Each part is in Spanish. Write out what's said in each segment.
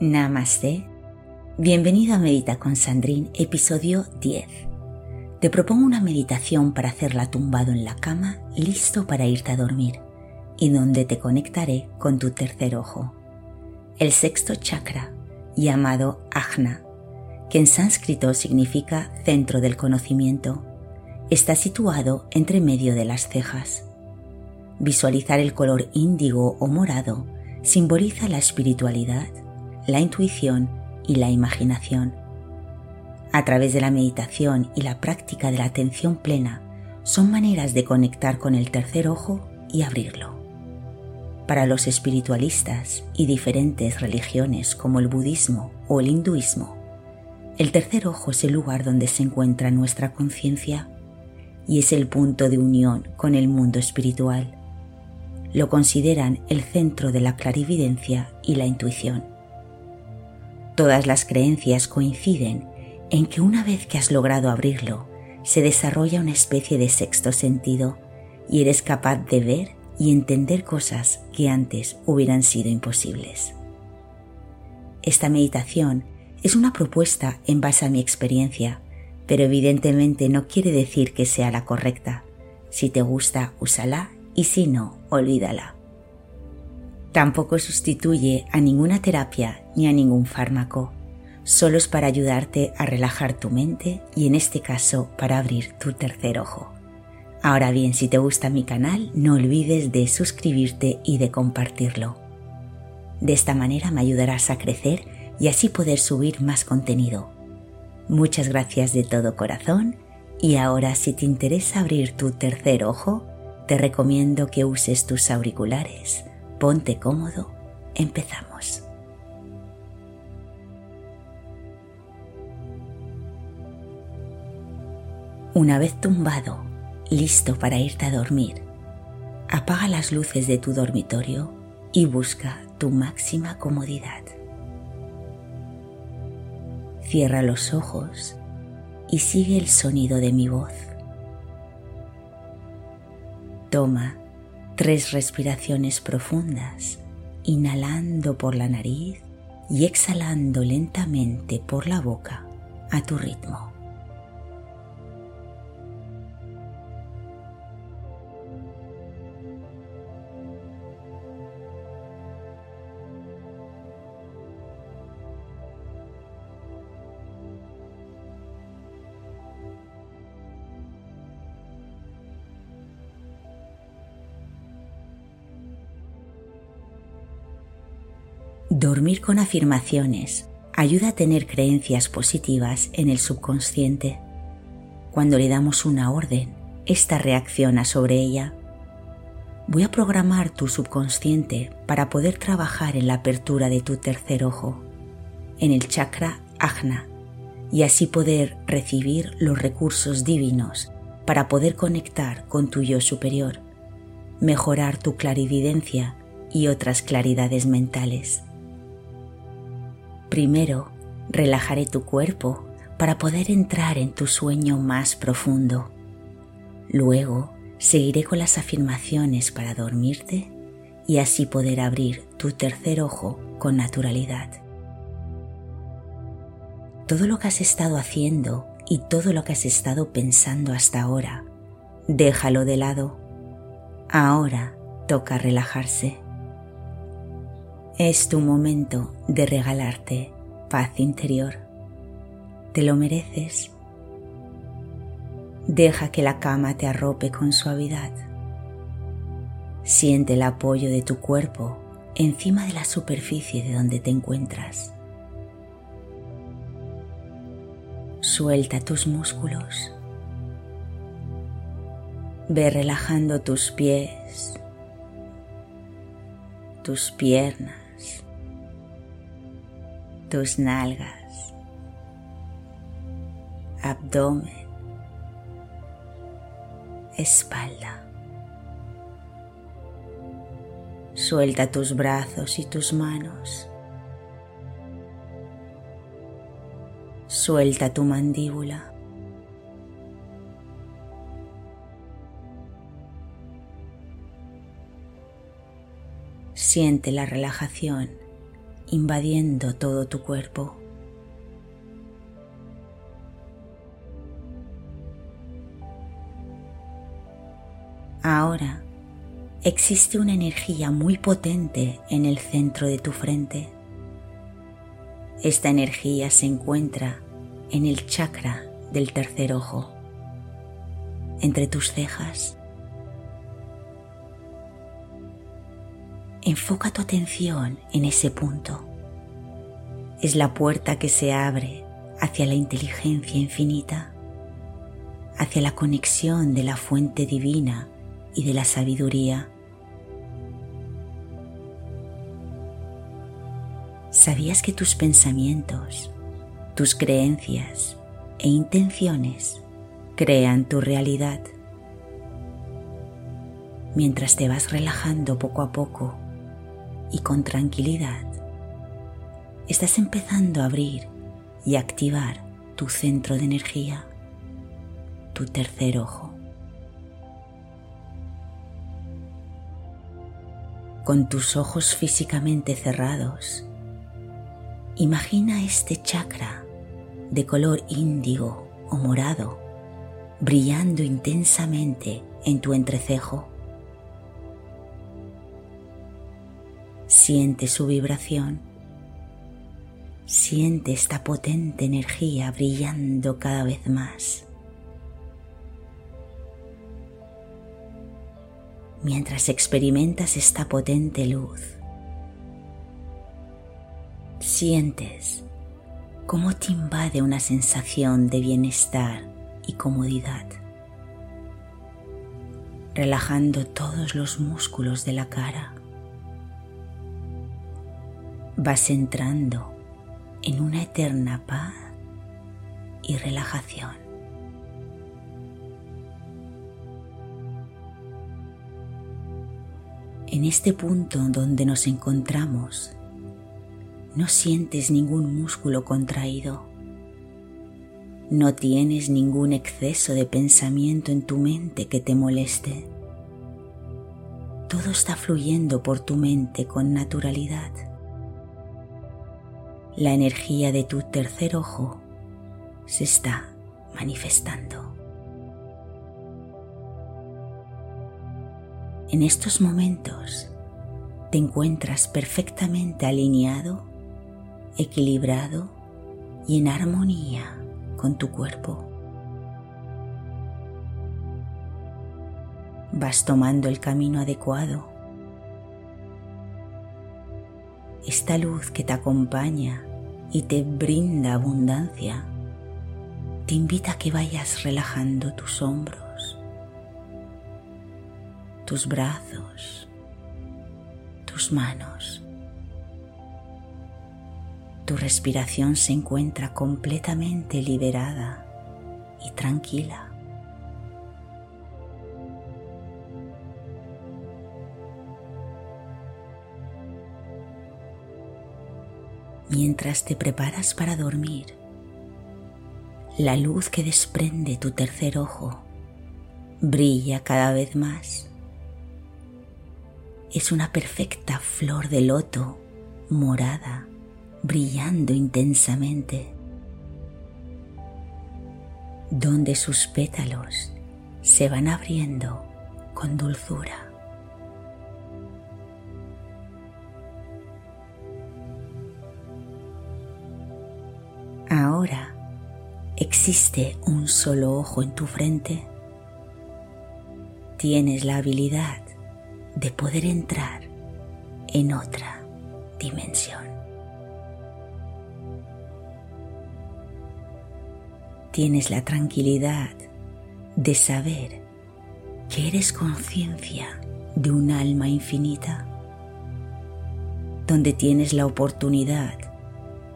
Namaste. Bienvenido a Medita con Sandrine, episodio 10. Te propongo una meditación para hacerla tumbado en la cama, listo para irte a dormir, y donde te conectaré con tu tercer ojo, el sexto chakra, llamado Ajna, que en sánscrito significa centro del conocimiento. Está situado entre medio de las cejas. Visualizar el color índigo o morado simboliza la espiritualidad la intuición y la imaginación. A través de la meditación y la práctica de la atención plena son maneras de conectar con el tercer ojo y abrirlo. Para los espiritualistas y diferentes religiones como el budismo o el hinduismo, el tercer ojo es el lugar donde se encuentra nuestra conciencia y es el punto de unión con el mundo espiritual. Lo consideran el centro de la clarividencia y la intuición. Todas las creencias coinciden en que una vez que has logrado abrirlo, se desarrolla una especie de sexto sentido y eres capaz de ver y entender cosas que antes hubieran sido imposibles. Esta meditación es una propuesta en base a mi experiencia, pero evidentemente no quiere decir que sea la correcta. Si te gusta, úsala y si no, olvídala. Tampoco sustituye a ninguna terapia ni a ningún fármaco. Solo es para ayudarte a relajar tu mente y en este caso para abrir tu tercer ojo. Ahora bien, si te gusta mi canal, no olvides de suscribirte y de compartirlo. De esta manera me ayudarás a crecer y así poder subir más contenido. Muchas gracias de todo corazón y ahora si te interesa abrir tu tercer ojo, te recomiendo que uses tus auriculares Ponte cómodo, empezamos. Una vez tumbado, listo para irte a dormir, apaga las luces de tu dormitorio y busca tu máxima comodidad. Cierra los ojos y sigue el sonido de mi voz. Toma Tres respiraciones profundas, inhalando por la nariz y exhalando lentamente por la boca a tu ritmo. Afirmaciones ayuda a tener creencias positivas en el subconsciente. Cuando le damos una orden, ésta reacciona sobre ella. Voy a programar tu subconsciente para poder trabajar en la apertura de tu tercer ojo, en el chakra ajna, y así poder recibir los recursos divinos para poder conectar con tu yo superior, mejorar tu clarividencia y otras claridades mentales. Primero, relajaré tu cuerpo para poder entrar en tu sueño más profundo. Luego, seguiré con las afirmaciones para dormirte y así poder abrir tu tercer ojo con naturalidad. Todo lo que has estado haciendo y todo lo que has estado pensando hasta ahora, déjalo de lado. Ahora toca relajarse. Es tu momento de regalarte paz interior. Te lo mereces. Deja que la cama te arrope con suavidad. Siente el apoyo de tu cuerpo encima de la superficie de donde te encuentras. Suelta tus músculos. Ve relajando tus pies, tus piernas tus nalgas, abdomen, espalda. Suelta tus brazos y tus manos. Suelta tu mandíbula. Siente la relajación invadiendo todo tu cuerpo. Ahora existe una energía muy potente en el centro de tu frente. Esta energía se encuentra en el chakra del tercer ojo, entre tus cejas. Enfoca tu atención en ese punto. Es la puerta que se abre hacia la inteligencia infinita, hacia la conexión de la fuente divina y de la sabiduría. ¿Sabías que tus pensamientos, tus creencias e intenciones crean tu realidad? Mientras te vas relajando poco a poco y con tranquilidad, estás empezando a abrir y activar tu centro de energía, tu tercer ojo. Con tus ojos físicamente cerrados, imagina este chakra de color índigo o morado brillando intensamente en tu entrecejo. Siente su vibración. Siente esta potente energía brillando cada vez más. mientras experimentas esta potente luz. Sientes cómo te invade una sensación de bienestar y comodidad, relajando todos los músculos de la cara. Vas entrando en una eterna paz y relajación. En este punto donde nos encontramos, no sientes ningún músculo contraído. No tienes ningún exceso de pensamiento en tu mente que te moleste. Todo está fluyendo por tu mente con naturalidad. La energía de tu tercer ojo se está manifestando. En estos momentos te encuentras perfectamente alineado, equilibrado y en armonía con tu cuerpo. Vas tomando el camino adecuado. Esta luz que te acompaña y te brinda abundancia te invita a que vayas relajando tus hombros tus brazos, tus manos. Tu respiración se encuentra completamente liberada y tranquila. Mientras te preparas para dormir, la luz que desprende tu tercer ojo brilla cada vez más. Es una perfecta flor de loto morada, brillando intensamente, donde sus pétalos se van abriendo con dulzura. Existe un solo ojo en tu frente. Tienes la habilidad de poder entrar en otra dimensión. Tienes la tranquilidad de saber que eres conciencia de un alma infinita, donde tienes la oportunidad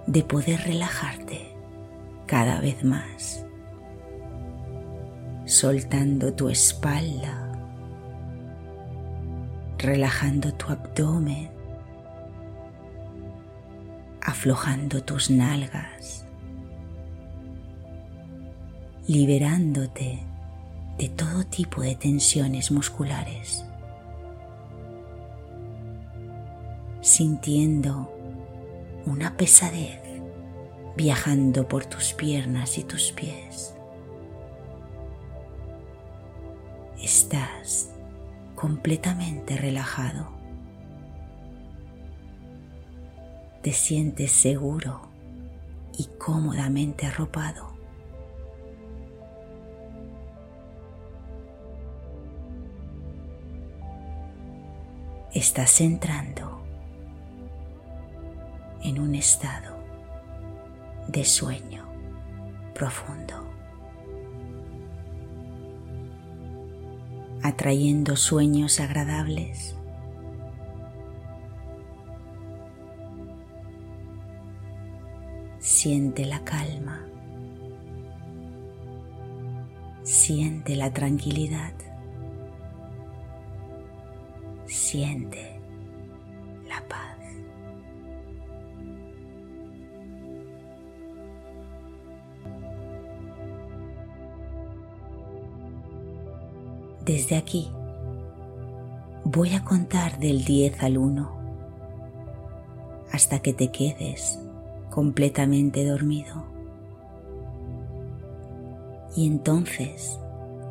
de poder relajarte cada vez más, soltando tu espalda relajando tu abdomen, aflojando tus nalgas, liberándote de todo tipo de tensiones musculares, sintiendo una pesadez viajando por tus piernas y tus pies. Estás completamente relajado. Te sientes seguro y cómodamente arropado. Estás entrando en un estado de sueño profundo, atrayendo sueños agradables. Siente la calma, siente la tranquilidad, siente Desde aquí voy a contar del 10 al 1 hasta que te quedes completamente dormido. Y entonces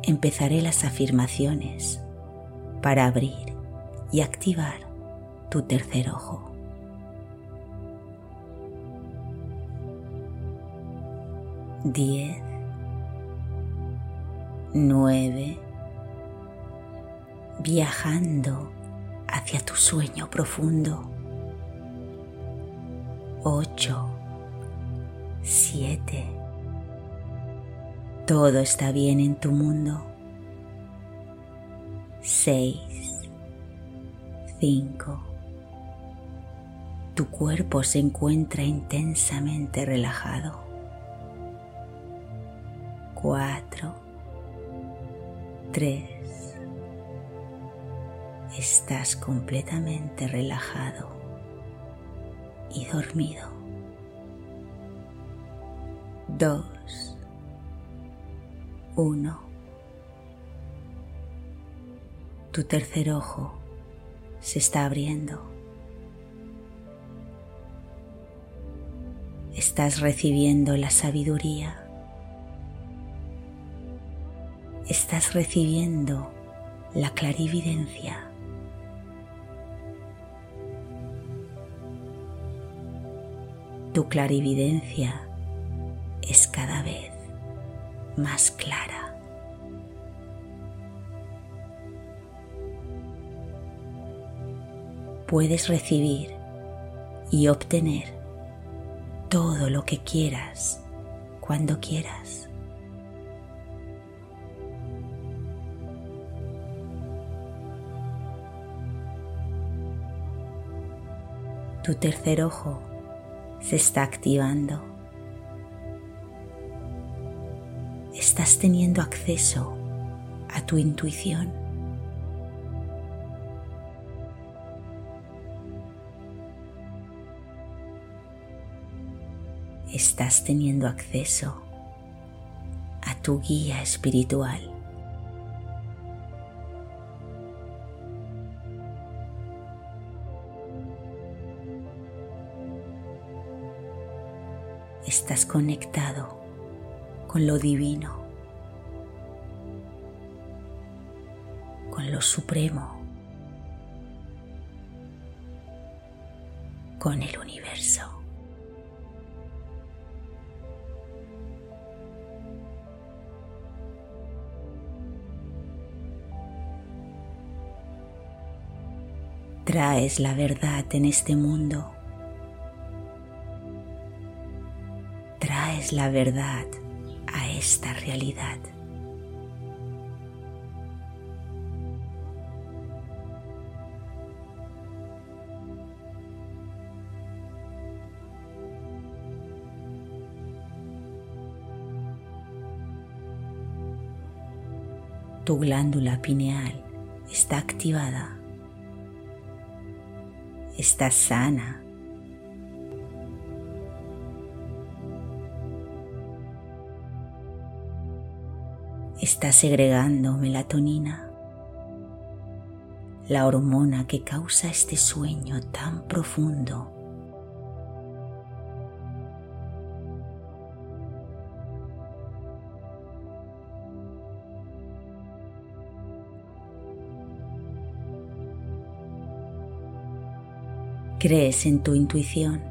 empezaré las afirmaciones para abrir y activar tu tercer ojo. Diez, nueve, viajando hacia tu sueño profundo. Ocho, siete. Todo está bien en tu mundo. Seis, cinco. Tu cuerpo se encuentra intensamente relajado. Cuatro, tres estás completamente relajado y dormido. Dos, uno. Tu tercer ojo se está abriendo. Estás recibiendo la sabiduría. Estás recibiendo la clarividencia. Tu clarividencia es cada vez más clara. Puedes recibir y obtener todo lo que quieras cuando quieras. Tu tercer ojo se está activando. Estás teniendo acceso a tu intuición. Estás teniendo acceso a tu guía espiritual. Estás conectado con lo divino, con lo supremo, con el universo. Traes la verdad en este mundo la verdad a esta realidad. Tu glándula pineal está activada, está sana está segregando melatonina, la hormona que causa este sueño tan profundo. Crees en tu intuición.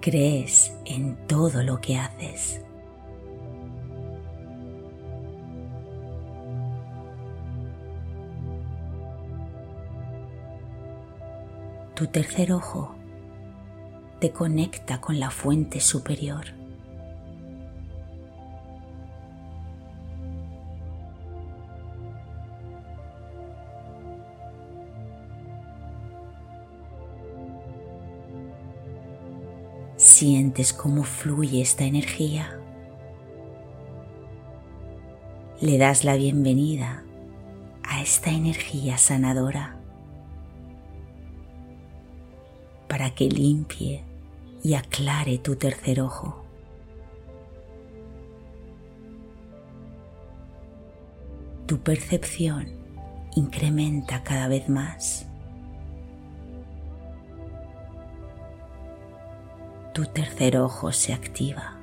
Crees en todo lo que haces. Tu tercer ojo te conecta con la fuente superior. Sientes cómo fluye esta energía. Le das la bienvenida a esta energía sanadora que limpie y aclare tu tercer ojo. Tu percepción incrementa cada vez más. Tu tercer ojo se activa.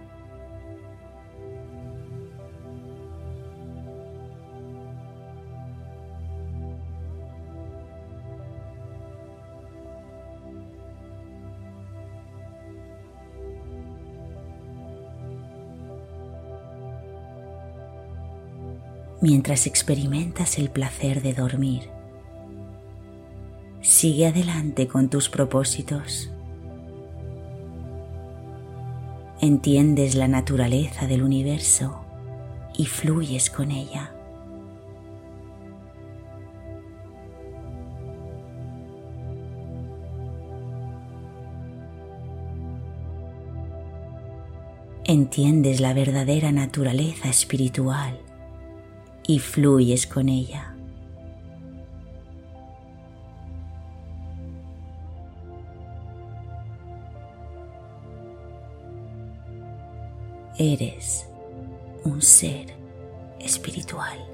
Mientras experimentas el placer de dormir. Sigue adelante con tus propósitos. Entiendes la naturaleza del universo y fluyes con ella. Entiendes la verdadera naturaleza espiritual y fluyes con ella. Eres un ser espiritual.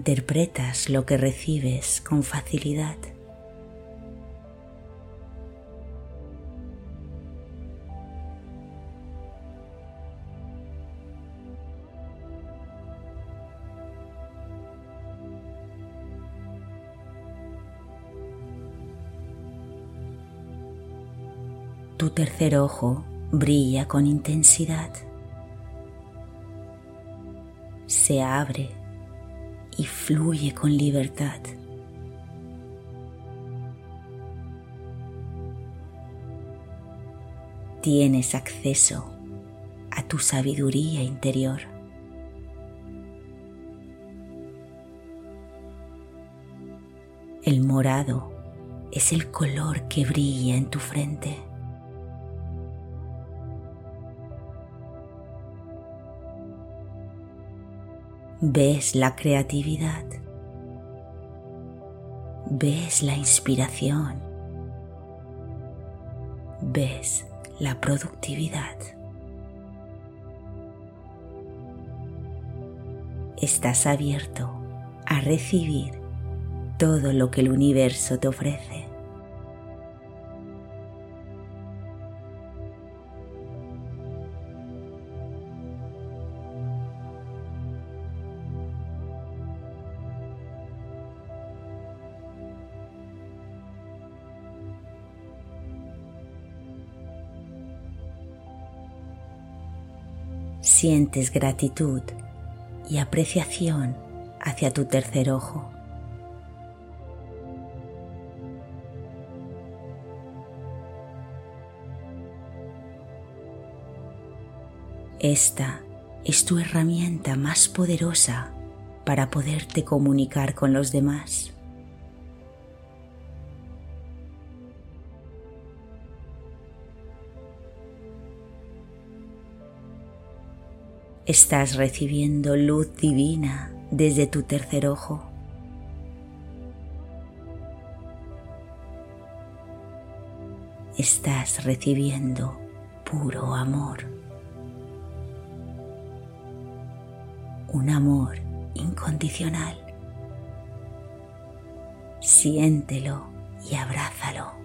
Interpretas lo que recibes con facilidad. Tu tercer ojo brilla con intensidad. Se abre y fluye con libertad. Tienes acceso a tu sabiduría interior. El morado es el color que brilla en tu frente. Ves la creatividad, ves la inspiración, ves la productividad. Estás abierto a recibir todo lo que el universo te ofrece. Sientes gratitud y apreciación hacia tu tercer ojo. Esta es tu herramienta más poderosa para poderte comunicar con los demás. Estás recibiendo luz divina desde tu tercer ojo. Estás recibiendo puro amor. Un amor incondicional. Siéntelo y abrázalo.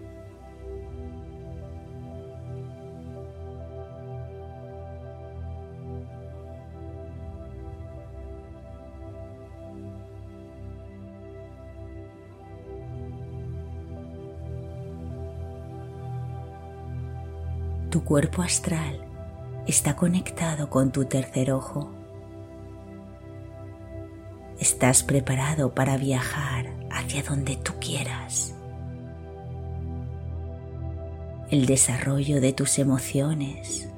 Cuerpo astral está conectado con tu tercer ojo. Estás preparado para viajar hacia donde tú quieras. El desarrollo de tus emociones,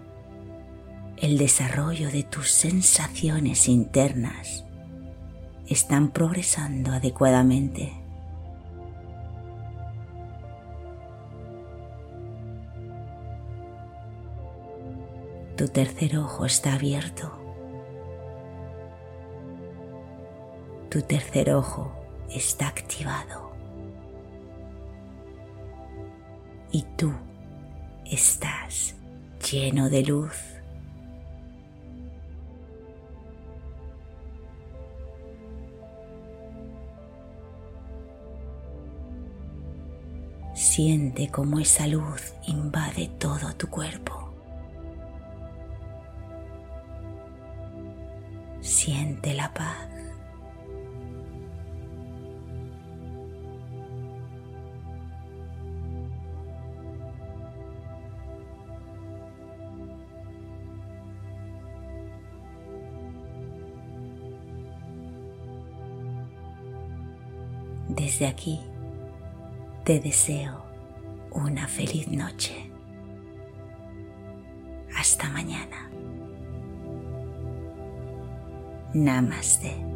el desarrollo de tus sensaciones internas están progresando adecuadamente. Tu tercer ojo está abierto. Tu tercer ojo está activado. Y tú estás lleno de luz. Siente cómo esa luz invade todo tu cuerpo. Siente la paz. Desde aquí te deseo una feliz noche. Hasta mañana. Namaste.